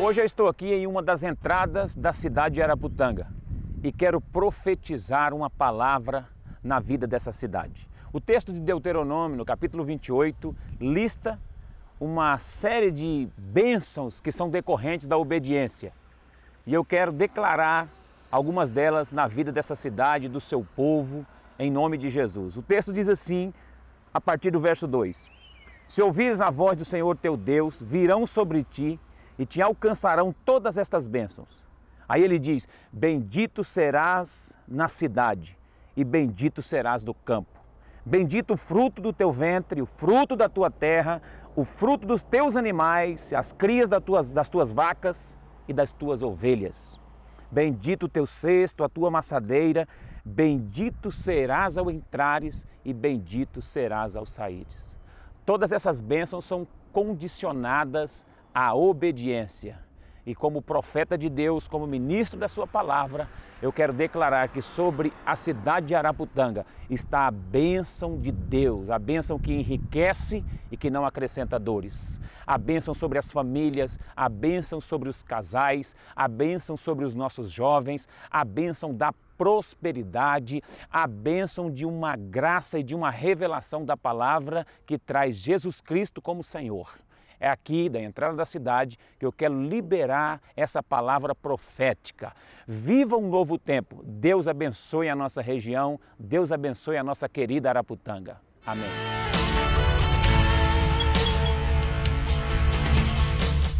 Hoje eu estou aqui em uma das entradas da cidade de Araputanga e quero profetizar uma palavra na vida dessa cidade. O texto de Deuteronômio, no capítulo 28, lista uma série de bênçãos que são decorrentes da obediência. E eu quero declarar algumas delas na vida dessa cidade, do seu povo, em nome de Jesus. O texto diz assim, a partir do verso 2: Se ouvires a voz do Senhor teu Deus, virão sobre ti e te alcançarão todas estas bênçãos. Aí ele diz: Bendito serás na cidade e bendito serás no campo. Bendito o fruto do teu ventre, o fruto da tua terra, o fruto dos teus animais, as crias das tuas, das tuas vacas e das tuas ovelhas. Bendito o teu cesto, a tua maçadeira, bendito serás ao entrares e bendito serás ao saíres. Todas essas bênçãos são condicionadas a obediência. E como profeta de Deus, como ministro da Sua palavra, eu quero declarar que sobre a cidade de Araputanga está a bênção de Deus, a bênção que enriquece e que não acrescenta dores, a bênção sobre as famílias, a bênção sobre os casais, a bênção sobre os nossos jovens, a bênção da prosperidade, a bênção de uma graça e de uma revelação da palavra que traz Jesus Cristo como Senhor. É aqui, da entrada da cidade, que eu quero liberar essa palavra profética. Viva um novo tempo. Deus abençoe a nossa região, Deus abençoe a nossa querida Araputanga. Amém.